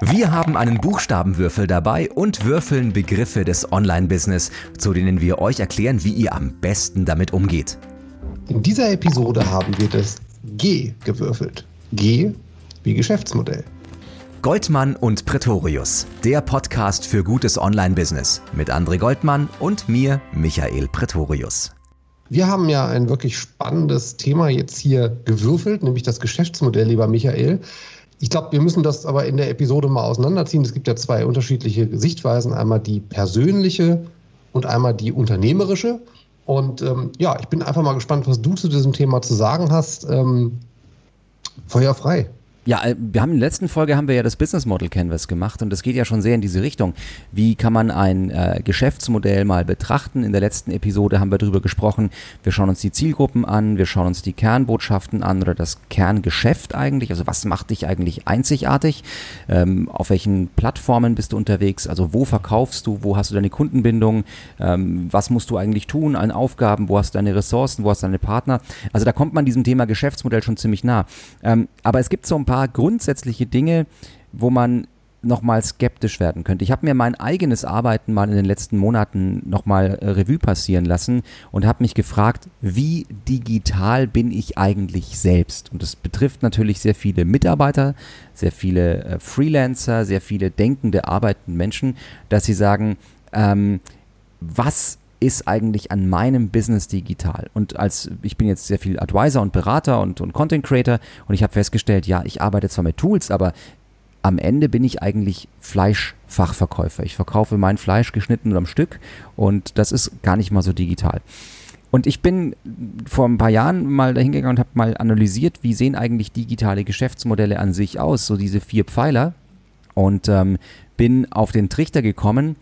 Wir haben einen Buchstabenwürfel dabei und würfeln Begriffe des Online-Business, zu denen wir euch erklären, wie ihr am besten damit umgeht. In dieser Episode haben wir das G gewürfelt. G wie Geschäftsmodell. Goldmann und Pretorius, der Podcast für gutes Online-Business mit André Goldmann und mir, Michael Pretorius. Wir haben ja ein wirklich spannendes Thema jetzt hier gewürfelt, nämlich das Geschäftsmodell, lieber Michael. Ich glaube, wir müssen das aber in der Episode mal auseinanderziehen. Es gibt ja zwei unterschiedliche Sichtweisen. Einmal die persönliche und einmal die unternehmerische. Und ähm, ja, ich bin einfach mal gespannt, was du zu diesem Thema zu sagen hast. Ähm, Feuer frei. Ja, äh, wir haben in der letzten Folge haben wir ja das Business Model Canvas gemacht und das geht ja schon sehr in diese Richtung. Wie kann man ein äh, Geschäftsmodell mal betrachten? In der letzten Episode haben wir darüber gesprochen. Wir schauen uns die Zielgruppen an, wir schauen uns die Kernbotschaften an oder das Kerngeschäft eigentlich. Also was macht dich eigentlich einzigartig? Ähm, auf welchen Plattformen bist du unterwegs? Also wo verkaufst du? Wo hast du deine Kundenbindung? Ähm, was musst du eigentlich tun an Aufgaben? Wo hast du deine Ressourcen? Wo hast du deine Partner? Also da kommt man diesem Thema Geschäftsmodell schon ziemlich nah. Ähm, aber es gibt so ein paar paar grundsätzliche Dinge, wo man nochmal skeptisch werden könnte. Ich habe mir mein eigenes Arbeiten mal in den letzten Monaten nochmal äh, Revue passieren lassen und habe mich gefragt, wie digital bin ich eigentlich selbst? Und das betrifft natürlich sehr viele Mitarbeiter, sehr viele äh, Freelancer, sehr viele denkende, arbeitende Menschen, dass sie sagen, ähm, was ist eigentlich an meinem Business digital? Und als ich bin jetzt sehr viel Advisor und Berater und, und Content Creator und ich habe festgestellt, ja, ich arbeite zwar mit Tools, aber am Ende bin ich eigentlich Fleischfachverkäufer. Ich verkaufe mein Fleisch geschnitten und am Stück und das ist gar nicht mal so digital. Und ich bin vor ein paar Jahren mal dahingegangen und habe mal analysiert, wie sehen eigentlich digitale Geschäftsmodelle an sich aus, so diese vier Pfeiler. Und ähm, bin auf den Trichter gekommen,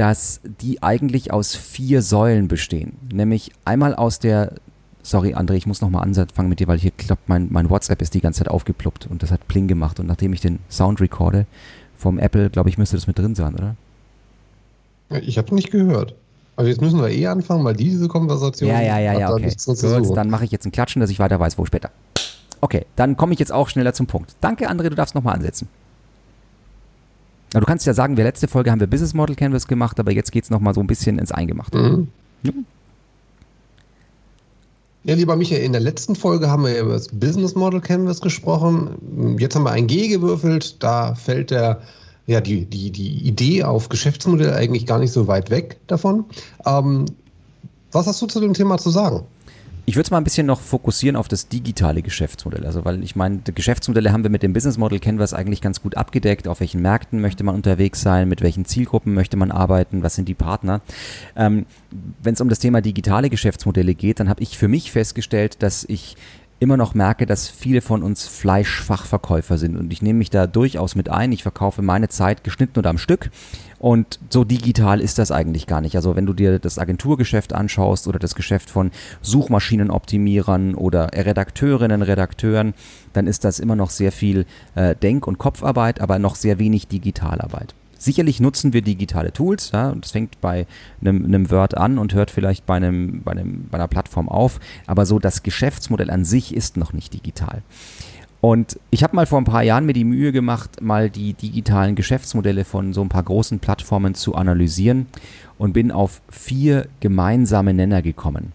dass die eigentlich aus vier Säulen bestehen. Nämlich einmal aus der, sorry André, ich muss nochmal anfangen mit dir, weil hier klappt mein, mein WhatsApp ist die ganze Zeit aufgeploppt und das hat Pling gemacht. Und nachdem ich den Sound recorde vom Apple, glaube ich, müsste das mit drin sein, oder? Ich habe es nicht gehört. Aber jetzt müssen wir eh anfangen, weil diese Konversation. Ja, ja, ja, ja, okay. Gut, dann mache ich jetzt ein Klatschen, dass ich weiter weiß, wo später. Okay, dann komme ich jetzt auch schneller zum Punkt. Danke, André, du darfst nochmal ansetzen. Du kannst ja sagen, wir letzte Folge haben wir Business Model Canvas gemacht, aber jetzt geht es nochmal so ein bisschen ins Eingemachte. Mhm. Ja. Ja, lieber Michael, in der letzten Folge haben wir über das Business Model Canvas gesprochen. Jetzt haben wir ein G gewürfelt. Da fällt der, ja, die, die, die Idee auf Geschäftsmodell eigentlich gar nicht so weit weg davon. Ähm, was hast du zu dem Thema zu sagen? Ich würde es mal ein bisschen noch fokussieren auf das digitale Geschäftsmodell. Also, weil ich meine, Geschäftsmodelle haben wir mit dem Business Model Canvas eigentlich ganz gut abgedeckt. Auf welchen Märkten möchte man unterwegs sein? Mit welchen Zielgruppen möchte man arbeiten? Was sind die Partner? Ähm, Wenn es um das Thema digitale Geschäftsmodelle geht, dann habe ich für mich festgestellt, dass ich immer noch merke, dass viele von uns Fleischfachverkäufer sind und ich nehme mich da durchaus mit ein. Ich verkaufe meine Zeit geschnitten oder am Stück und so digital ist das eigentlich gar nicht. Also wenn du dir das Agenturgeschäft anschaust oder das Geschäft von Suchmaschinenoptimierern oder Redakteurinnen, Redakteuren, dann ist das immer noch sehr viel äh, Denk- und Kopfarbeit, aber noch sehr wenig Digitalarbeit. Sicherlich nutzen wir digitale Tools, ja, und das fängt bei einem, einem Word an und hört vielleicht bei, einem, bei, einem, bei einer Plattform auf, aber so das Geschäftsmodell an sich ist noch nicht digital. Und ich habe mal vor ein paar Jahren mir die Mühe gemacht, mal die digitalen Geschäftsmodelle von so ein paar großen Plattformen zu analysieren und bin auf vier gemeinsame Nenner gekommen.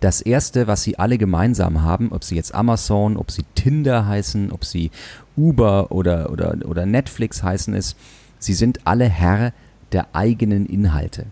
Das erste, was sie alle gemeinsam haben, ob sie jetzt Amazon, ob sie Tinder heißen, ob sie Uber oder, oder, oder Netflix heißen, ist, Sie sind alle Herr der eigenen Inhalte.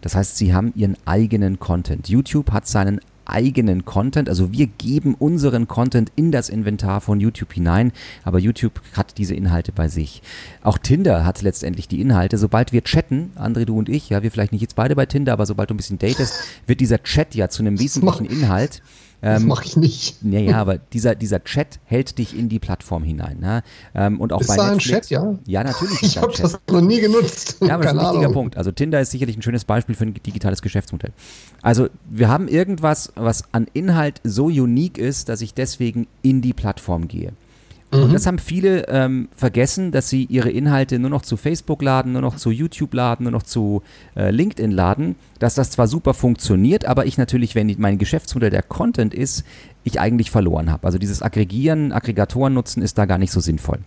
Das heißt, sie haben ihren eigenen Content. YouTube hat seinen eigenen Content. Also wir geben unseren Content in das Inventar von YouTube hinein, aber YouTube hat diese Inhalte bei sich. Auch Tinder hat letztendlich die Inhalte. Sobald wir chatten, André, du und ich, ja, wir vielleicht nicht jetzt beide bei Tinder, aber sobald du ein bisschen datest, wird dieser Chat ja zu einem wesentlichen Inhalt. Das ähm, mache ich nicht. Ja, ja, aber dieser, dieser Chat hält dich in die Plattform hinein. Ne? Ähm, und auch ist bei da Netflix, ein Chat, ja? Ja, natürlich. Ich habe das noch nie genutzt. Ja, aber das ist ein wichtiger Punkt. Also Tinder ist sicherlich ein schönes Beispiel für ein digitales Geschäftsmodell. Also wir haben irgendwas, was an Inhalt so unique ist, dass ich deswegen in die Plattform gehe. Und mhm. das haben viele ähm, vergessen, dass sie ihre Inhalte nur noch zu Facebook laden, nur noch zu YouTube laden, nur noch zu äh, LinkedIn laden. Dass das zwar super funktioniert, aber ich natürlich, wenn mein Geschäftsmodell der Content ist, ich eigentlich verloren habe. Also dieses Aggregieren, Aggregatoren nutzen ist da gar nicht so sinnvoll.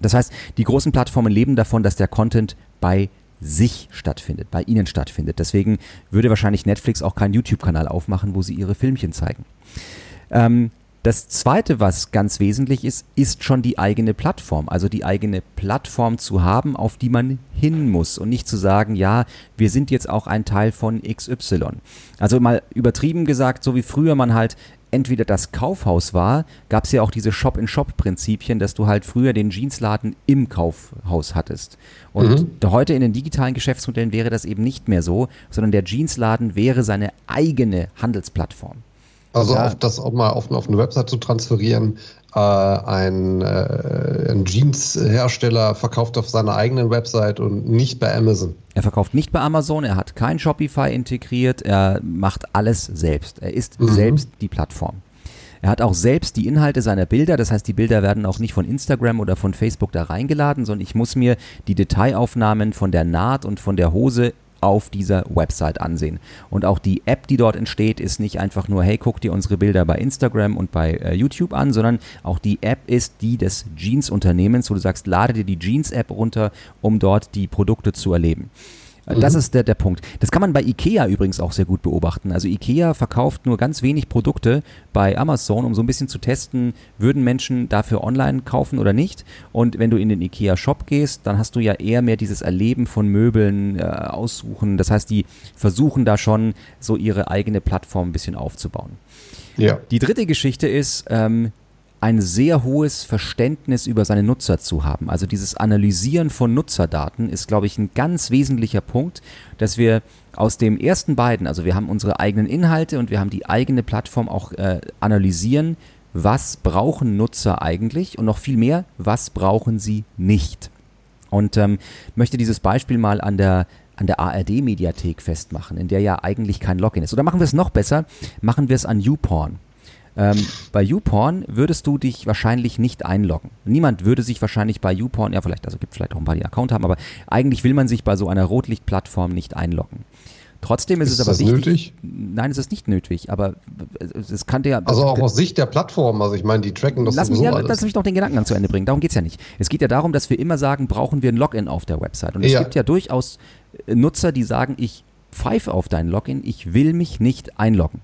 Das heißt, die großen Plattformen leben davon, dass der Content bei sich stattfindet, bei ihnen stattfindet. Deswegen würde wahrscheinlich Netflix auch keinen YouTube-Kanal aufmachen, wo sie ihre Filmchen zeigen. Ähm, das zweite, was ganz wesentlich ist, ist schon die eigene Plattform. Also die eigene Plattform zu haben, auf die man hin muss und nicht zu sagen, ja, wir sind jetzt auch ein Teil von XY. Also mal übertrieben gesagt, so wie früher man halt entweder das Kaufhaus war, gab es ja auch diese Shop-in-Shop-Prinzipien, dass du halt früher den Jeansladen im Kaufhaus hattest. Und mhm. heute in den digitalen Geschäftsmodellen wäre das eben nicht mehr so, sondern der Jeansladen wäre seine eigene Handelsplattform. Also ja. auf das auch mal auf, auf eine Website zu transferieren, äh, ein, äh, ein Jeans-Hersteller verkauft auf seiner eigenen Website und nicht bei Amazon. Er verkauft nicht bei Amazon, er hat kein Shopify integriert, er macht alles selbst. Er ist mhm. selbst die Plattform. Er hat auch selbst die Inhalte seiner Bilder, das heißt, die Bilder werden auch nicht von Instagram oder von Facebook da reingeladen, sondern ich muss mir die Detailaufnahmen von der Naht und von der Hose auf dieser Website ansehen. Und auch die App, die dort entsteht, ist nicht einfach nur, hey, guck dir unsere Bilder bei Instagram und bei äh, YouTube an, sondern auch die App ist die des Jeans-Unternehmens, wo du sagst, lade dir die Jeans-App runter, um dort die Produkte zu erleben. Das mhm. ist der, der Punkt. Das kann man bei IKEA übrigens auch sehr gut beobachten. Also IKEA verkauft nur ganz wenig Produkte bei Amazon, um so ein bisschen zu testen, würden Menschen dafür online kaufen oder nicht. Und wenn du in den IKEA-Shop gehst, dann hast du ja eher mehr dieses Erleben von Möbeln äh, aussuchen. Das heißt, die versuchen da schon so ihre eigene Plattform ein bisschen aufzubauen. Ja. Die dritte Geschichte ist, ähm, ein sehr hohes Verständnis über seine Nutzer zu haben. Also dieses Analysieren von Nutzerdaten ist, glaube ich, ein ganz wesentlicher Punkt, dass wir aus dem ersten beiden, also wir haben unsere eigenen Inhalte und wir haben die eigene Plattform auch äh, analysieren, was brauchen Nutzer eigentlich und noch viel mehr, was brauchen sie nicht. Und ähm, möchte dieses Beispiel mal an der an der ARD-Mediathek festmachen, in der ja eigentlich kein Login ist. Oder machen wir es noch besser, machen wir es an YouPorn. Ähm, bei YouPorn würdest du dich wahrscheinlich nicht einloggen. Niemand würde sich wahrscheinlich bei YouPorn, ja vielleicht, also gibt vielleicht auch ein paar, die einen Account haben, aber eigentlich will man sich bei so einer Rotlichtplattform nicht einloggen. Trotzdem ist, ist es aber wichtig. Nötig? Nein, es ist nicht nötig, aber es kann ja. Also auch aus Sicht der Plattform, also ich meine, die tracken das lass mich, ja, alles. Lass mich noch den Gedanken zu Ende bringen. Darum geht es ja nicht. Es geht ja darum, dass wir immer sagen, brauchen wir ein Login auf der Website. Und es ja. gibt ja durchaus Nutzer, die sagen, ich pfeife auf dein Login, ich will mich nicht einloggen.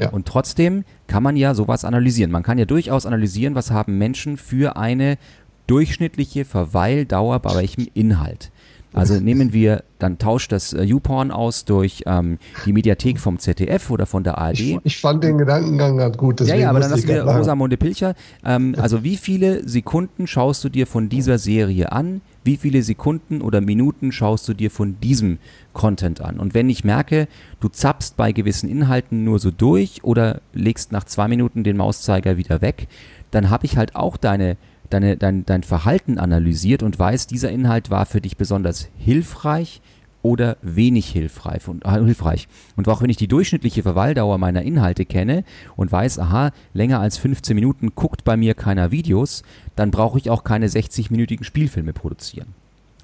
Ja. Und trotzdem kann man ja sowas analysieren. Man kann ja durchaus analysieren, was haben Menschen für eine durchschnittliche Verweildauer bei welchem Inhalt. Also nehmen wir, dann tauscht das äh, YouPorn aus durch ähm, die Mediathek vom ZDF oder von der ARD. Ich, ich fand den Gedankengang ganz gut. Ja, ja, aber dann lassen wir Rosamunde Pilcher. Ähm, also wie viele Sekunden schaust du dir von dieser Serie an? Wie viele Sekunden oder Minuten schaust du dir von diesem Content an? Und wenn ich merke, du zappst bei gewissen Inhalten nur so durch oder legst nach zwei Minuten den Mauszeiger wieder weg, dann habe ich halt auch deine deine, dein, dein Verhalten analysiert und weiß, dieser Inhalt war für dich besonders hilfreich oder wenig hilfreich und, äh, hilfreich. Und auch wenn ich die durchschnittliche Verweildauer meiner Inhalte kenne und weiß, aha, länger als 15 Minuten guckt bei mir keiner Videos, dann brauche ich auch keine 60-minütigen Spielfilme produzieren.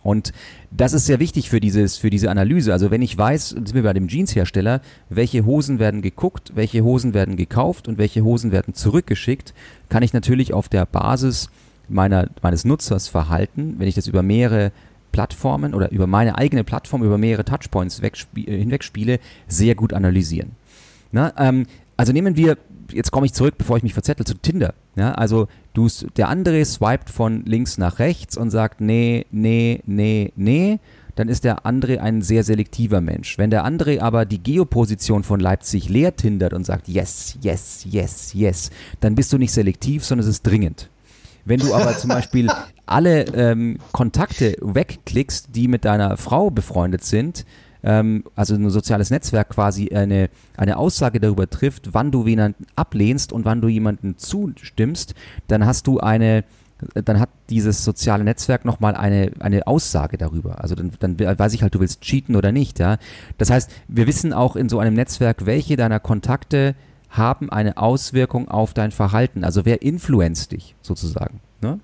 Und das ist sehr wichtig für, dieses, für diese Analyse. Also wenn ich weiß, sind wir bei dem Jeanshersteller, welche Hosen werden geguckt, welche Hosen werden gekauft und welche Hosen werden zurückgeschickt, kann ich natürlich auf der Basis meiner, meines Nutzers verhalten, wenn ich das über mehrere Plattformen oder über meine eigene Plattform, über mehrere Touchpoints äh, hinweg spiele, sehr gut analysieren. Na, ähm, also nehmen wir, jetzt komme ich zurück, bevor ich mich verzettel, zu Tinder. Ja, also du, der andere swiped von links nach rechts und sagt, nee, nee, nee, nee, dann ist der andere ein sehr selektiver Mensch. Wenn der andere aber die Geoposition von Leipzig leer tindert und sagt, yes, yes, yes, yes, dann bist du nicht selektiv, sondern es ist dringend. Wenn du aber zum Beispiel alle ähm, Kontakte wegklickst, die mit deiner Frau befreundet sind, ähm, also ein soziales Netzwerk quasi eine, eine Aussage darüber trifft, wann du jemanden ablehnst und wann du jemanden zustimmst, dann hast du eine, dann hat dieses soziale Netzwerk nochmal eine, eine Aussage darüber. Also dann, dann weiß ich halt, du willst cheaten oder nicht, ja. Das heißt, wir wissen auch in so einem Netzwerk, welche deiner Kontakte haben eine Auswirkung auf dein Verhalten. Also wer influenzt dich sozusagen. Ne?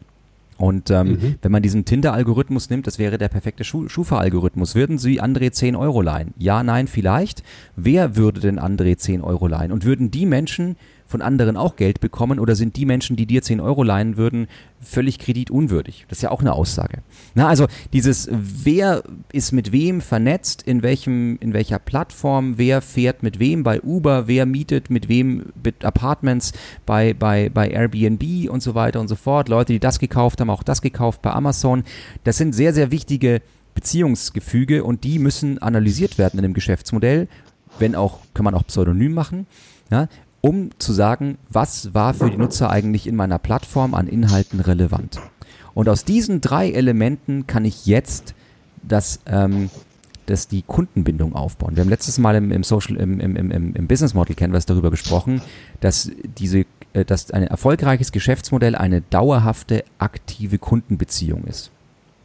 Und ähm, mhm. wenn man diesen Tinder-Algorithmus nimmt, das wäre der perfekte Schufa-Algorithmus. Würden Sie André 10 Euro leihen? Ja, nein, vielleicht. Wer würde denn André 10 Euro leihen? Und würden die Menschen, von anderen auch Geld bekommen oder sind die Menschen, die dir 10 Euro leihen würden, völlig kreditunwürdig? Das ist ja auch eine Aussage. Na, also dieses, wer ist mit wem vernetzt, in welchem, in welcher Plattform, wer fährt mit wem bei Uber, wer mietet mit wem mit Apartments bei, bei, bei Airbnb und so weiter und so fort. Leute, die das gekauft haben, auch das gekauft bei Amazon. Das sind sehr, sehr wichtige Beziehungsgefüge und die müssen analysiert werden in dem Geschäftsmodell, wenn auch, kann man auch pseudonym machen, ja, um zu sagen, was war für die Nutzer eigentlich in meiner Plattform an Inhalten relevant. Und aus diesen drei Elementen kann ich jetzt das, ähm, das die Kundenbindung aufbauen. Wir haben letztes Mal im, im Social, im, im, im, Business Model Canvas darüber gesprochen, dass diese, äh, dass ein erfolgreiches Geschäftsmodell eine dauerhafte, aktive Kundenbeziehung ist.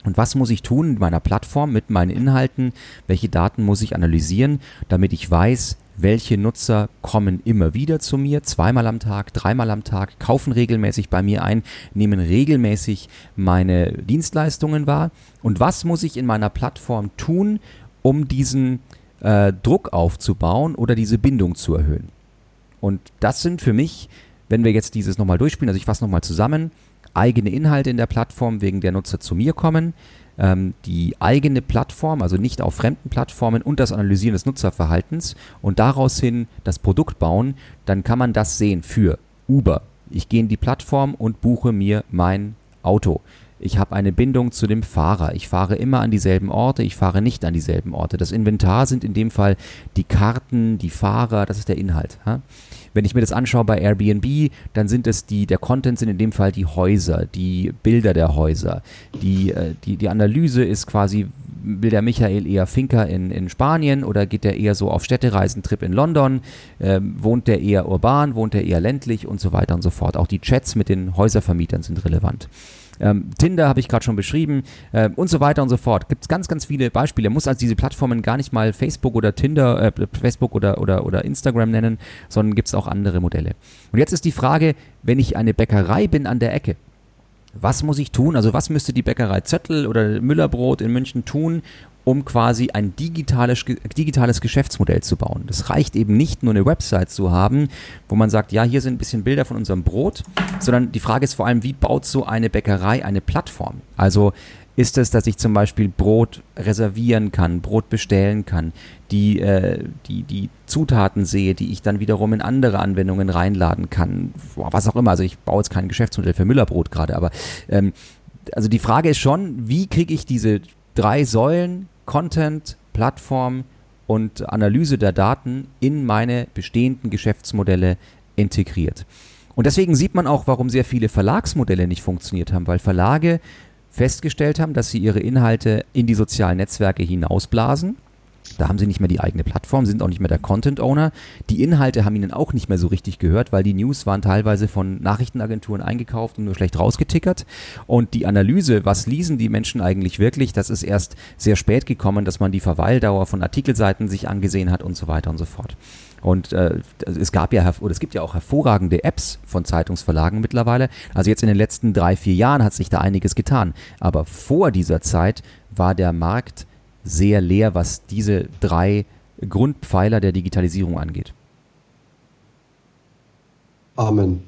Und was muss ich tun in meiner Plattform mit meinen Inhalten? Welche Daten muss ich analysieren, damit ich weiß, welche Nutzer kommen immer wieder zu mir, zweimal am Tag, dreimal am Tag, kaufen regelmäßig bei mir ein, nehmen regelmäßig meine Dienstleistungen wahr. Und was muss ich in meiner Plattform tun, um diesen äh, Druck aufzubauen oder diese Bindung zu erhöhen. Und das sind für mich, wenn wir jetzt dieses nochmal durchspielen, also ich fasse nochmal zusammen, eigene Inhalte in der Plattform, wegen der Nutzer zu mir kommen, ähm, die eigene Plattform, also nicht auf fremden Plattformen und das Analysieren des Nutzerverhaltens und daraus hin das Produkt bauen, dann kann man das sehen für Uber. Ich gehe in die Plattform und buche mir mein Auto. Ich habe eine Bindung zu dem Fahrer. Ich fahre immer an dieselben Orte, ich fahre nicht an dieselben Orte. Das Inventar sind in dem Fall die Karten, die Fahrer, das ist der Inhalt. Ha? Wenn ich mir das anschaue bei Airbnb, dann sind es die, der Content sind in dem Fall die Häuser, die Bilder der Häuser. Die, äh, die, die Analyse ist quasi, will der Michael eher Finker in, in Spanien oder geht der eher so auf Städtereisentrip in London? Ähm, wohnt der eher urban, wohnt der eher ländlich und so weiter und so fort. Auch die Chats mit den Häuservermietern sind relevant. Ähm, Tinder habe ich gerade schon beschrieben äh, und so weiter und so fort. Gibt es ganz, ganz viele Beispiele. Man muss also diese Plattformen gar nicht mal Facebook oder Tinder, äh, Facebook oder, oder, oder Instagram nennen, sondern gibt es auch andere Modelle. Und jetzt ist die Frage, wenn ich eine Bäckerei bin an der Ecke, was muss ich tun? Also was müsste die Bäckerei Zöttl oder Müllerbrot in München tun, um quasi ein digitales, digitales Geschäftsmodell zu bauen. Das reicht eben nicht nur eine Website zu haben, wo man sagt, ja, hier sind ein bisschen Bilder von unserem Brot, sondern die Frage ist vor allem, wie baut so eine Bäckerei eine Plattform? Also ist es, dass ich zum Beispiel Brot reservieren kann, Brot bestellen kann, die, äh, die, die Zutaten sehe, die ich dann wiederum in andere Anwendungen reinladen kann, was auch immer. Also ich baue jetzt kein Geschäftsmodell für Müllerbrot gerade, aber ähm, also die Frage ist schon, wie kriege ich diese drei Säulen Content, Plattform und Analyse der Daten in meine bestehenden Geschäftsmodelle integriert. Und deswegen sieht man auch, warum sehr viele Verlagsmodelle nicht funktioniert haben, weil Verlage festgestellt haben, dass sie ihre Inhalte in die sozialen Netzwerke hinausblasen da haben sie nicht mehr die eigene Plattform, sind auch nicht mehr der Content Owner. Die Inhalte haben ihnen auch nicht mehr so richtig gehört, weil die News waren teilweise von Nachrichtenagenturen eingekauft und nur schlecht rausgetickert. Und die Analyse, was lesen die Menschen eigentlich wirklich, das ist erst sehr spät gekommen, dass man die Verweildauer von Artikelseiten sich angesehen hat und so weiter und so fort. Und äh, es gab ja oder es gibt ja auch hervorragende Apps von Zeitungsverlagen mittlerweile. Also jetzt in den letzten drei, vier Jahren hat sich da einiges getan. Aber vor dieser Zeit war der Markt sehr leer, was diese drei Grundpfeiler der Digitalisierung angeht. Amen.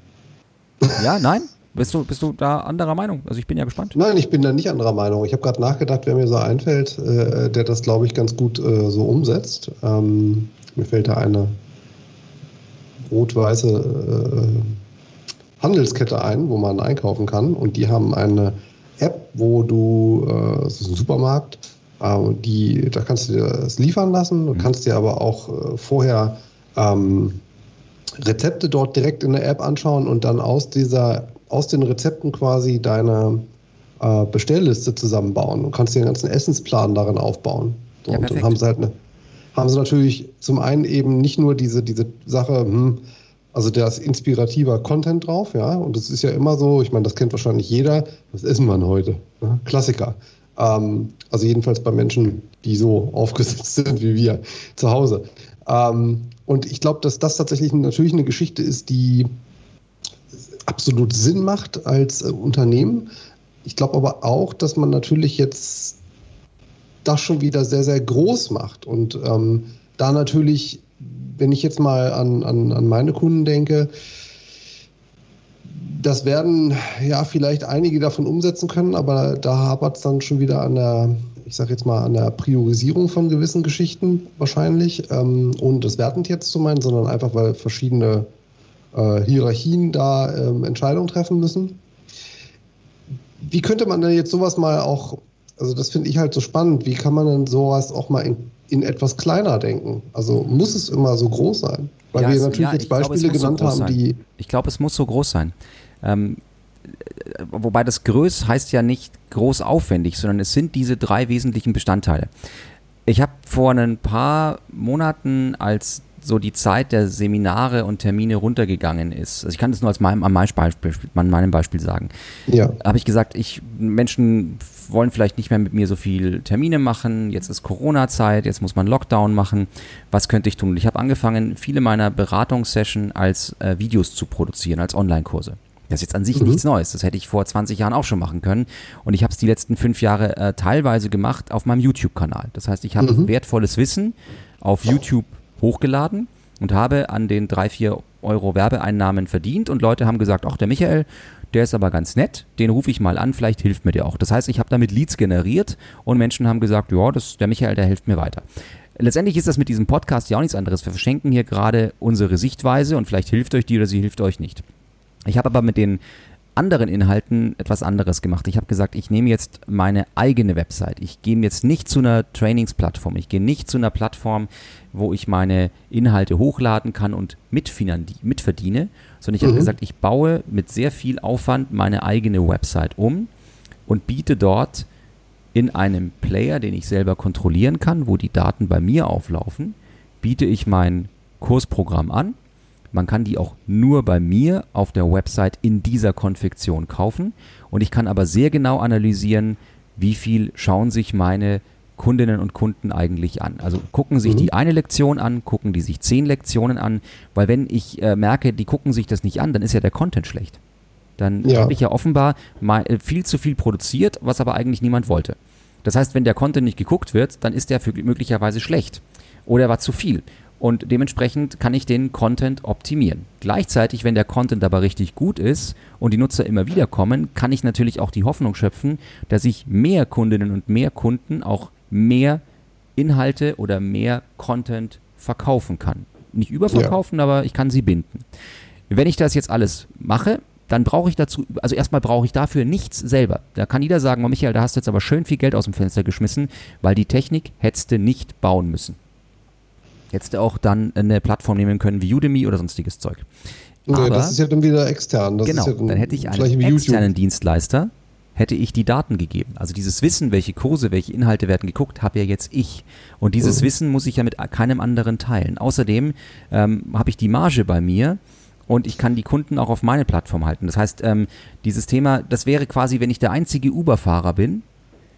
Ja, nein? Bist du, bist du da anderer Meinung? Also ich bin ja gespannt. Nein, ich bin da nicht anderer Meinung. Ich habe gerade nachgedacht, wer mir so einfällt, äh, der das, glaube ich, ganz gut äh, so umsetzt. Ähm, mir fällt da eine rot-weiße äh, Handelskette ein, wo man einkaufen kann. Und die haben eine App, wo du, äh, es ist ein Supermarkt, ähm, die, da kannst du dir das liefern lassen, du mhm. kannst dir aber auch äh, vorher ähm, Rezepte dort direkt in der App anschauen und dann aus dieser, aus den Rezepten quasi deine äh, Bestellliste zusammenbauen. Du kannst dir den ganzen Essensplan darin aufbauen. So, ja, und dann haben sie halt eine, haben sie natürlich zum einen eben nicht nur diese, diese Sache, hm, also da ist inspirativer Content drauf, ja, und das ist ja immer so, ich meine, das kennt wahrscheinlich jeder, was essen wir heute? Ne? Klassiker. Ähm, also jedenfalls bei Menschen, die so aufgesetzt sind wie wir zu Hause. Ähm, und ich glaube, dass das tatsächlich natürlich eine Geschichte ist, die absolut Sinn macht als äh, Unternehmen. Ich glaube aber auch, dass man natürlich jetzt das schon wieder sehr, sehr groß macht. Und ähm, da natürlich, wenn ich jetzt mal an, an, an meine Kunden denke, Das werden ja vielleicht einige davon umsetzen können, aber da hapert es dann schon wieder an der, ich sage jetzt mal, an der Priorisierung von gewissen Geschichten wahrscheinlich, ähm, ohne das wertend jetzt zu meinen, sondern einfach, weil verschiedene äh, Hierarchien da ähm, Entscheidungen treffen müssen. Wie könnte man denn jetzt sowas mal auch, also das finde ich halt so spannend, wie kann man denn sowas auch mal in, in etwas kleiner denken? Also muss es immer so groß sein? Weil ja, wir natürlich ja, jetzt Beispiele glaube, genannt so haben, die. Ich glaube, es muss so groß sein. Ähm, wobei das Größ heißt ja nicht groß aufwendig, sondern es sind diese drei wesentlichen Bestandteile. Ich habe vor ein paar Monaten, als so die Zeit der Seminare und Termine runtergegangen ist, also ich kann das nur als meinem, an meinem Beispiel sagen, ja. habe ich gesagt, ich Menschen wollen vielleicht nicht mehr mit mir so viel Termine machen, jetzt ist Corona-Zeit, jetzt muss man Lockdown machen, was könnte ich tun? Und ich habe angefangen, viele meiner Beratungssessions als äh, Videos zu produzieren, als Online-Kurse. Das ist jetzt an sich mhm. nichts Neues. Das hätte ich vor 20 Jahren auch schon machen können. Und ich habe es die letzten fünf Jahre äh, teilweise gemacht auf meinem YouTube-Kanal. Das heißt, ich habe mhm. wertvolles Wissen auf YouTube hochgeladen und habe an den drei, vier Euro Werbeeinnahmen verdient. Und Leute haben gesagt, ach, der Michael, der ist aber ganz nett, den rufe ich mal an, vielleicht hilft mir der auch. Das heißt, ich habe damit Leads generiert und Menschen haben gesagt, ja, das, der Michael, der hilft mir weiter. Letztendlich ist das mit diesem Podcast ja auch nichts anderes. Wir verschenken hier gerade unsere Sichtweise und vielleicht hilft euch die oder sie hilft euch nicht. Ich habe aber mit den anderen Inhalten etwas anderes gemacht. Ich habe gesagt, ich nehme jetzt meine eigene Website. Ich gehe jetzt nicht zu einer Trainingsplattform. Ich gehe nicht zu einer Plattform, wo ich meine Inhalte hochladen kann und mitverdiene, sondern ich mhm. habe gesagt, ich baue mit sehr viel Aufwand meine eigene Website um und biete dort in einem Player, den ich selber kontrollieren kann, wo die Daten bei mir auflaufen, biete ich mein Kursprogramm an man kann die auch nur bei mir auf der Website in dieser Konfektion kaufen und ich kann aber sehr genau analysieren, wie viel schauen sich meine Kundinnen und Kunden eigentlich an. Also gucken sich mhm. die eine Lektion an, gucken die sich zehn Lektionen an, weil wenn ich äh, merke, die gucken sich das nicht an, dann ist ja der Content schlecht. Dann ja. habe ich ja offenbar mal äh, viel zu viel produziert, was aber eigentlich niemand wollte. Das heißt, wenn der Content nicht geguckt wird, dann ist der möglicherweise schlecht oder er war zu viel und dementsprechend kann ich den Content optimieren. Gleichzeitig, wenn der Content aber richtig gut ist und die Nutzer immer wieder kommen, kann ich natürlich auch die Hoffnung schöpfen, dass ich mehr Kundinnen und mehr Kunden auch mehr Inhalte oder mehr Content verkaufen kann. Nicht überverkaufen, ja. aber ich kann sie binden. Wenn ich das jetzt alles mache, dann brauche ich dazu, also erstmal brauche ich dafür nichts selber. Da kann jeder sagen, oh Michael, da hast du jetzt aber schön viel Geld aus dem Fenster geschmissen, weil die Technik hättest du nicht bauen müssen. Hättest du auch dann eine Plattform nehmen können wie Udemy oder sonstiges Zeug. Nee, Aber, das ist ja dann wieder extern. Das genau, ja dann, dann hätte ich einen externen Dienstleister, hätte ich die Daten gegeben. Also dieses Wissen, welche Kurse, welche Inhalte werden geguckt, habe ja jetzt ich. Und dieses mhm. Wissen muss ich ja mit keinem anderen teilen. Außerdem ähm, habe ich die Marge bei mir und ich kann die Kunden auch auf meine Plattform halten. Das heißt, ähm, dieses Thema, das wäre quasi, wenn ich der einzige Uber-Fahrer bin,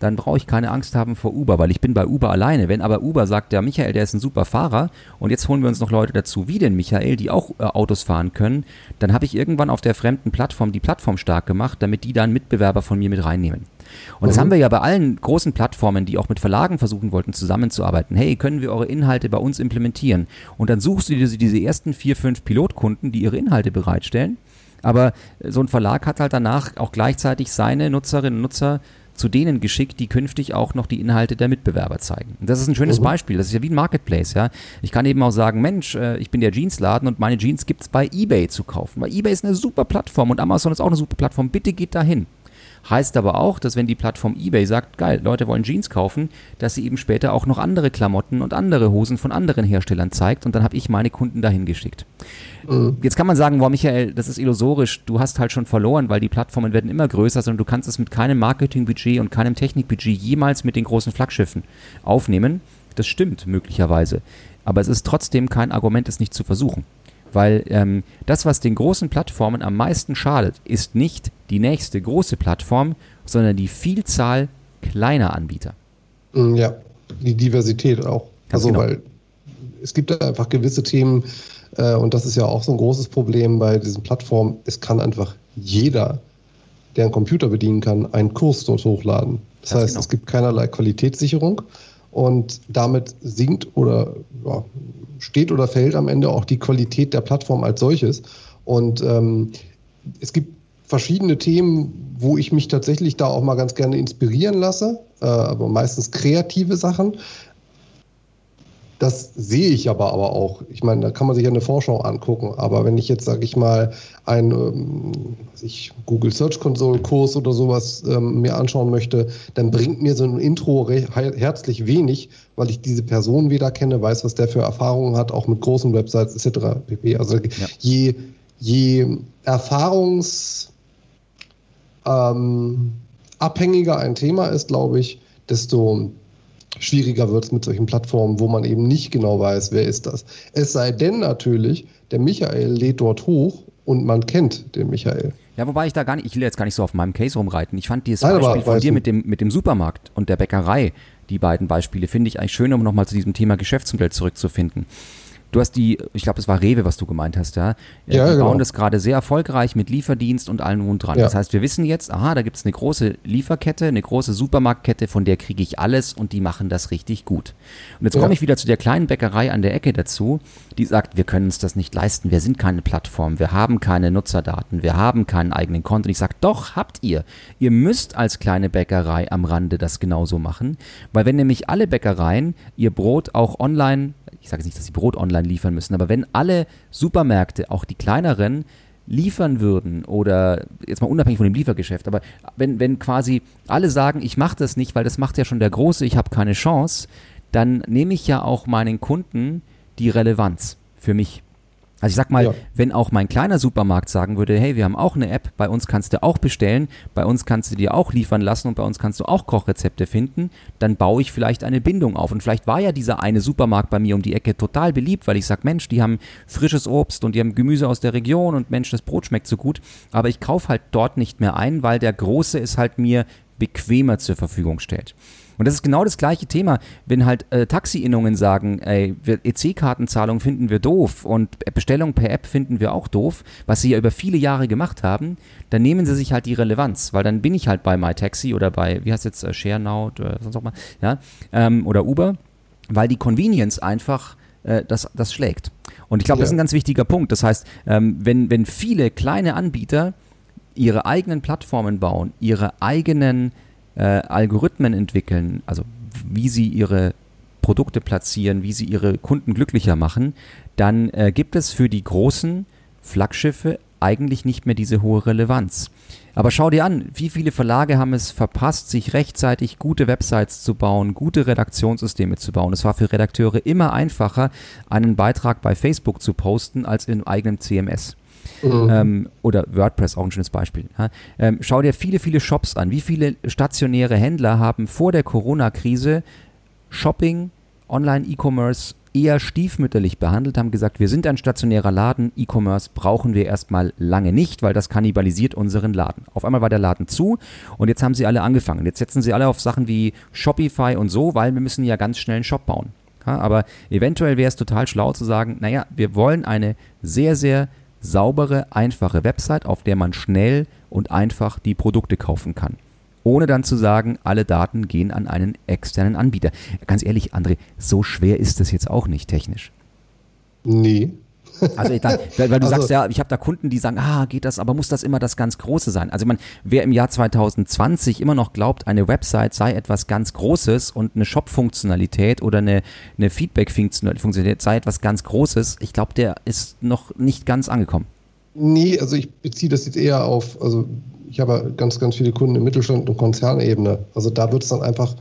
dann brauche ich keine Angst haben vor Uber, weil ich bin bei Uber alleine. Wenn aber Uber sagt, der Michael, der ist ein super Fahrer und jetzt holen wir uns noch Leute dazu, wie den Michael, die auch äh, Autos fahren können, dann habe ich irgendwann auf der fremden Plattform die Plattform stark gemacht, damit die dann Mitbewerber von mir mit reinnehmen. Und mhm. das haben wir ja bei allen großen Plattformen, die auch mit Verlagen versuchen wollten, zusammenzuarbeiten. Hey, können wir eure Inhalte bei uns implementieren? Und dann suchst du dir diese ersten vier, fünf Pilotkunden, die ihre Inhalte bereitstellen. Aber so ein Verlag hat halt danach auch gleichzeitig seine Nutzerinnen und Nutzer zu denen geschickt, die künftig auch noch die Inhalte der Mitbewerber zeigen. Und das ist ein schönes mhm. Beispiel. Das ist ja wie ein Marketplace, ja. Ich kann eben auch sagen, Mensch, äh, ich bin der Jeansladen und meine Jeans gibt es bei eBay zu kaufen. Weil eBay ist eine super Plattform und Amazon ist auch eine super Plattform. Bitte geht dahin. Heißt aber auch, dass wenn die Plattform eBay sagt, geil, Leute wollen Jeans kaufen, dass sie eben später auch noch andere Klamotten und andere Hosen von anderen Herstellern zeigt und dann habe ich meine Kunden dahin geschickt. Mhm. Jetzt kann man sagen, boah, Michael, das ist illusorisch, du hast halt schon verloren, weil die Plattformen werden immer größer, sondern du kannst es mit keinem Marketingbudget und keinem Technikbudget jemals mit den großen Flaggschiffen aufnehmen. Das stimmt möglicherweise. Aber es ist trotzdem kein Argument, es nicht zu versuchen. Weil ähm, das, was den großen Plattformen am meisten schadet, ist nicht die nächste große Plattform, sondern die Vielzahl kleiner Anbieter. Mm, ja, die Diversität auch. Ganz also, genau. weil es gibt einfach gewisse Themen, äh, und das ist ja auch so ein großes Problem bei diesen Plattformen. Es kann einfach jeder, der einen Computer bedienen kann, einen Kurs dort hochladen. Das Ganz heißt, genau. es gibt keinerlei Qualitätssicherung und damit sinkt oder ja, steht oder fällt am Ende auch die Qualität der Plattform als solches. Und ähm, es gibt verschiedene Themen, wo ich mich tatsächlich da auch mal ganz gerne inspirieren lasse, äh, aber meistens kreative Sachen. Das sehe ich aber, aber auch. Ich meine, da kann man sich ja eine Vorschau angucken. Aber wenn ich jetzt, sage ich mal, einen ähm, ich, Google Search Console Kurs oder sowas ähm, mir anschauen möchte, dann bringt mir so ein Intro herzlich wenig, weil ich diese Person weder kenne, weiß, was der für Erfahrungen hat, auch mit großen Websites etc. pp. Also ja. je, je erfahrungs ähm, ein Thema ist, glaube ich, desto schwieriger wird es mit solchen Plattformen, wo man eben nicht genau weiß, wer ist das. Es sei denn natürlich, der Michael lädt dort hoch und man kennt den Michael. Ja, wobei ich da gar nicht, ich will jetzt gar nicht so auf meinem Case rumreiten. Ich fand dieses Nein, Beispiel von dir mit dem, mit dem Supermarkt und der Bäckerei, die beiden Beispiele, finde ich eigentlich schön, um nochmal zu diesem Thema Geschäftsmodell zurückzufinden. Du hast die, ich glaube, es war Rewe, was du gemeint hast, ja. ja die genau. bauen das gerade sehr erfolgreich mit Lieferdienst und allem und dran. Ja. Das heißt, wir wissen jetzt, aha, da gibt es eine große Lieferkette, eine große Supermarktkette, von der kriege ich alles und die machen das richtig gut. Und jetzt ja. komme ich wieder zu der kleinen Bäckerei an der Ecke dazu, die sagt, wir können uns das nicht leisten, wir sind keine Plattform, wir haben keine Nutzerdaten, wir haben keinen eigenen Konto. Und ich sage, doch, habt ihr. Ihr müsst als kleine Bäckerei am Rande das genauso machen, weil wenn nämlich alle Bäckereien ihr Brot auch online ich sage jetzt nicht, dass sie Brot online liefern müssen, aber wenn alle Supermärkte, auch die kleineren, liefern würden oder jetzt mal unabhängig von dem Liefergeschäft, aber wenn, wenn quasi alle sagen, ich mache das nicht, weil das macht ja schon der Große, ich habe keine Chance, dann nehme ich ja auch meinen Kunden die Relevanz für mich. Also ich sag mal, ja. wenn auch mein kleiner Supermarkt sagen würde, hey, wir haben auch eine App, bei uns kannst du auch bestellen, bei uns kannst du dir auch liefern lassen und bei uns kannst du auch Kochrezepte finden, dann baue ich vielleicht eine Bindung auf. Und vielleicht war ja dieser eine Supermarkt bei mir um die Ecke total beliebt, weil ich sag, Mensch, die haben frisches Obst und die haben Gemüse aus der Region und Mensch, das Brot schmeckt so gut. Aber ich kaufe halt dort nicht mehr ein, weil der Große es halt mir bequemer zur Verfügung stellt. Und das ist genau das gleiche Thema, wenn halt äh, Taxi-Innungen sagen, ey, EC-Kartenzahlung finden wir doof und Bestellung per App finden wir auch doof, was sie ja über viele Jahre gemacht haben, dann nehmen sie sich halt die Relevanz, weil dann bin ich halt bei MyTaxi oder bei, wie heißt jetzt, äh, ShareNow oder sonst auch mal, ja, ähm, oder Uber, weil die Convenience einfach äh, das, das schlägt. Und ich glaube, ja. das ist ein ganz wichtiger Punkt. Das heißt, ähm, wenn, wenn viele kleine Anbieter ihre eigenen Plattformen bauen, ihre eigenen äh, Algorithmen entwickeln, also wie sie ihre Produkte platzieren, wie sie ihre Kunden glücklicher machen, dann äh, gibt es für die großen Flaggschiffe eigentlich nicht mehr diese hohe Relevanz. Aber schau dir an, wie viele Verlage haben es verpasst, sich rechtzeitig gute Websites zu bauen, gute Redaktionssysteme zu bauen. Es war für Redakteure immer einfacher, einen Beitrag bei Facebook zu posten, als in eigenen CMS. Mhm. Ähm, oder WordPress, auch ein schönes Beispiel. Ja? Ähm, schau dir viele, viele Shops an. Wie viele stationäre Händler haben vor der Corona-Krise Shopping, Online-E-Commerce eher stiefmütterlich behandelt, haben gesagt, wir sind ein stationärer Laden, E-Commerce brauchen wir erstmal lange nicht, weil das kannibalisiert unseren Laden. Auf einmal war der Laden zu und jetzt haben sie alle angefangen. Jetzt setzen sie alle auf Sachen wie Shopify und so, weil wir müssen ja ganz schnell einen Shop bauen. Ja, aber eventuell wäre es total schlau zu sagen, naja, wir wollen eine sehr, sehr saubere, einfache Website, auf der man schnell und einfach die Produkte kaufen kann. Ohne dann zu sagen, alle Daten gehen an einen externen Anbieter. Ganz ehrlich, André, so schwer ist das jetzt auch nicht technisch. Nee, also ich, weil, weil, du also, sagst ja, ich habe da Kunden, die sagen, ah, geht das, aber muss das immer das ganz Große sein? Also man, wer im Jahr 2020 immer noch glaubt, eine Website sei etwas ganz Großes und eine Shop-Funktionalität oder eine, eine Feedback-Funktionalität sei etwas ganz Großes, ich glaube, der ist noch nicht ganz angekommen. Nee, also ich beziehe das jetzt eher auf, also ich habe ganz, ganz viele Kunden im Mittelstand und Konzernebene. Also da wird es dann einfach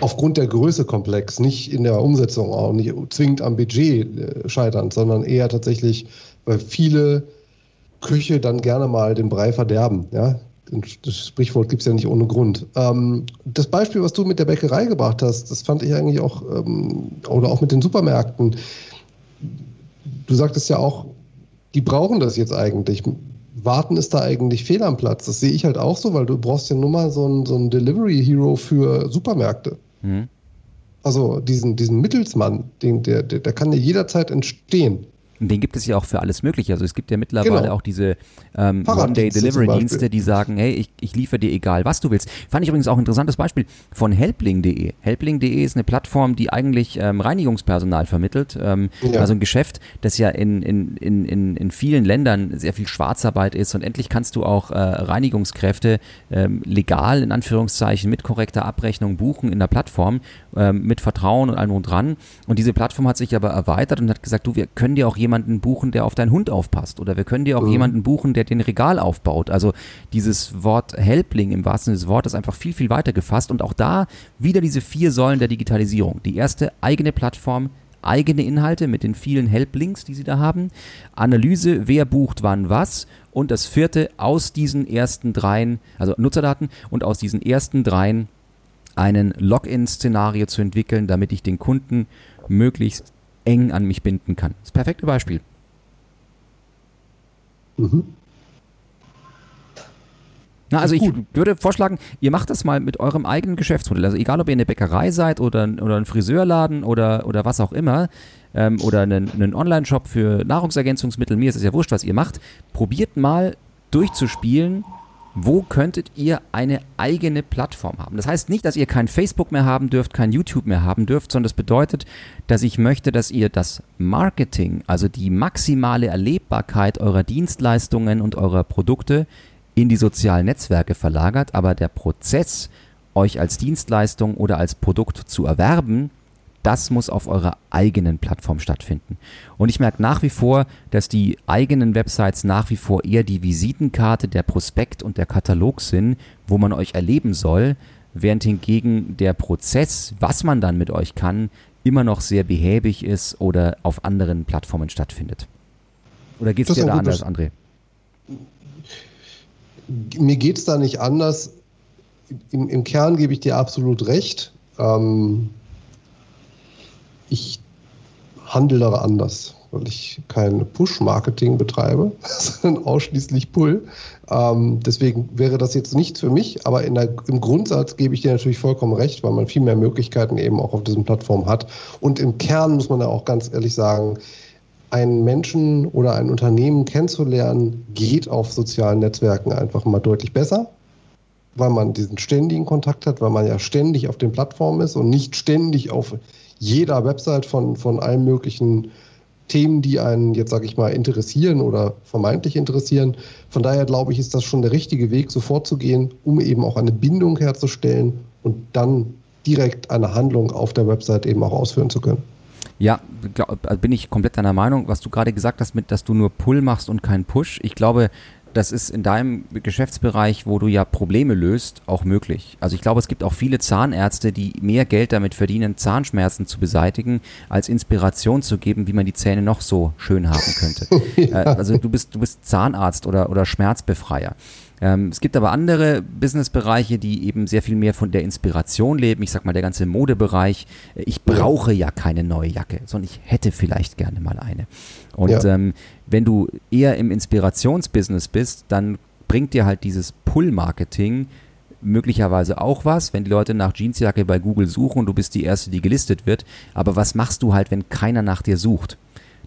aufgrund der Größe komplex, nicht in der Umsetzung auch, nicht zwingend am Budget äh, scheitern, sondern eher tatsächlich, weil viele Küche dann gerne mal den Brei verderben. Ja? Das Sprichwort gibt es ja nicht ohne Grund. Ähm, das Beispiel, was du mit der Bäckerei gebracht hast, das fand ich eigentlich auch, ähm, oder auch mit den Supermärkten. Du sagtest ja auch, die brauchen das jetzt eigentlich. Warten ist da eigentlich fehl am Platz. Das sehe ich halt auch so, weil du brauchst ja nur mal so einen, so einen Delivery Hero für Supermärkte. Mhm. Also diesen, diesen Mittelsmann, den, der, der, der kann ja jederzeit entstehen. Den gibt es ja auch für alles Mögliche. Also es gibt ja mittlerweile genau. auch diese ähm, One-Day-Delivery-Dienste, die sagen, hey, ich, ich liefere dir egal, was du willst. Fand ich übrigens auch ein interessantes Beispiel von Helpling.de. Helpling.de ist eine Plattform, die eigentlich ähm, Reinigungspersonal vermittelt. Ähm, ja. Also ein Geschäft, das ja in, in, in, in, in vielen Ländern sehr viel Schwarzarbeit ist und endlich kannst du auch äh, Reinigungskräfte ähm, legal in Anführungszeichen mit korrekter Abrechnung buchen in der Plattform ähm, mit Vertrauen und allem und dran. Und diese Plattform hat sich aber erweitert und hat gesagt, du, wir können dir auch jemanden jemanden buchen, der auf deinen Hund aufpasst. Oder wir können dir auch mhm. jemanden buchen, der den Regal aufbaut. Also dieses Wort Helpling im wahrsten Sinne des Wortes einfach viel, viel weiter gefasst. Und auch da wieder diese vier Säulen der Digitalisierung. Die erste eigene Plattform, eigene Inhalte mit den vielen Helplinks, die sie da haben. Analyse, wer bucht wann was. Und das vierte, aus diesen ersten dreien, also Nutzerdaten, und aus diesen ersten dreien einen Login-Szenario zu entwickeln, damit ich den Kunden möglichst eng an mich binden kann. Das perfekte Beispiel. Mhm. Na, also ich würde vorschlagen, ihr macht das mal mit eurem eigenen Geschäftsmodell. Also egal, ob ihr eine Bäckerei seid oder, oder ein Friseurladen oder, oder was auch immer ähm, oder einen, einen Online-Shop für Nahrungsergänzungsmittel, mir ist es ja wurscht, was ihr macht, probiert mal durchzuspielen, wo könntet ihr eine eigene Plattform haben? Das heißt nicht, dass ihr kein Facebook mehr haben dürft, kein YouTube mehr haben dürft, sondern das bedeutet, dass ich möchte, dass ihr das Marketing, also die maximale Erlebbarkeit eurer Dienstleistungen und eurer Produkte in die sozialen Netzwerke verlagert, aber der Prozess, euch als Dienstleistung oder als Produkt zu erwerben, das muss auf eurer eigenen Plattform stattfinden. Und ich merke nach wie vor, dass die eigenen Websites nach wie vor eher die Visitenkarte, der Prospekt und der Katalog sind, wo man euch erleben soll, während hingegen der Prozess, was man dann mit euch kann, immer noch sehr behäbig ist oder auf anderen Plattformen stattfindet. Oder geht es dir da anders, André? Mir geht es da nicht anders. Im, Im, Kern gebe ich dir absolut recht. Ähm, ich handle anders, weil ich kein Push-Marketing betreibe, sondern ausschließlich Pull. Ähm, deswegen wäre das jetzt nichts für mich, aber der, im Grundsatz gebe ich dir natürlich vollkommen recht, weil man viel mehr Möglichkeiten eben auch auf diesen Plattformen hat. Und im Kern muss man ja auch ganz ehrlich sagen, einen Menschen oder ein Unternehmen kennenzulernen, geht auf sozialen Netzwerken einfach mal deutlich besser, weil man diesen ständigen Kontakt hat, weil man ja ständig auf den Plattformen ist und nicht ständig auf jeder Website von, von allen möglichen Themen, die einen jetzt, sage ich mal, interessieren oder vermeintlich interessieren. Von daher glaube ich, ist das schon der richtige Weg, so vorzugehen, um eben auch eine Bindung herzustellen und dann direkt eine Handlung auf der Website eben auch ausführen zu können. Ja, glaub, bin ich komplett deiner Meinung. Was du gerade gesagt hast, mit, dass du nur Pull machst und kein Push. Ich glaube, das ist in deinem Geschäftsbereich, wo du ja Probleme löst, auch möglich. Also ich glaube, es gibt auch viele Zahnärzte, die mehr Geld damit verdienen, Zahnschmerzen zu beseitigen, als Inspiration zu geben, wie man die Zähne noch so schön haben könnte. ja. Äh, also du bist, du bist Zahnarzt oder, oder Schmerzbefreier. Ähm, es gibt aber andere Businessbereiche, die eben sehr viel mehr von der Inspiration leben. Ich sag mal, der ganze Modebereich. Ich brauche ja keine neue Jacke, sondern ich hätte vielleicht gerne mal eine. Und ja. ähm, wenn du eher im Inspirationsbusiness bist, dann bringt dir halt dieses Pull-Marketing möglicherweise auch was, wenn die Leute nach Jeansjacke bei Google suchen und du bist die Erste, die gelistet wird. Aber was machst du halt, wenn keiner nach dir sucht?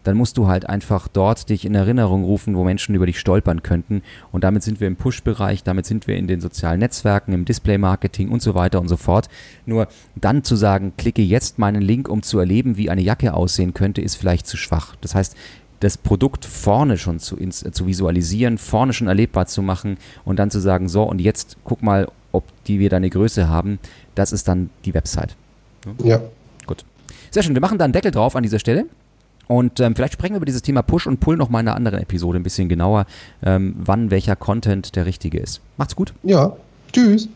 Dann musst du halt einfach dort dich in Erinnerung rufen, wo Menschen über dich stolpern könnten. Und damit sind wir im Push-Bereich, damit sind wir in den sozialen Netzwerken, im Display-Marketing und so weiter und so fort. Nur dann zu sagen, klicke jetzt meinen Link, um zu erleben, wie eine Jacke aussehen könnte, ist vielleicht zu schwach. Das heißt, das Produkt vorne schon zu, ins, zu visualisieren, vorne schon erlebbar zu machen und dann zu sagen, so und jetzt guck mal, ob die wir deine Größe haben, das ist dann die Website. Ja. Gut. Sehr schön, wir machen da einen Deckel drauf an dieser Stelle. Und ähm, vielleicht sprechen wir über dieses Thema Push und Pull noch mal in einer anderen Episode ein bisschen genauer, ähm, wann welcher Content der richtige ist. Macht's gut. Ja, tschüss.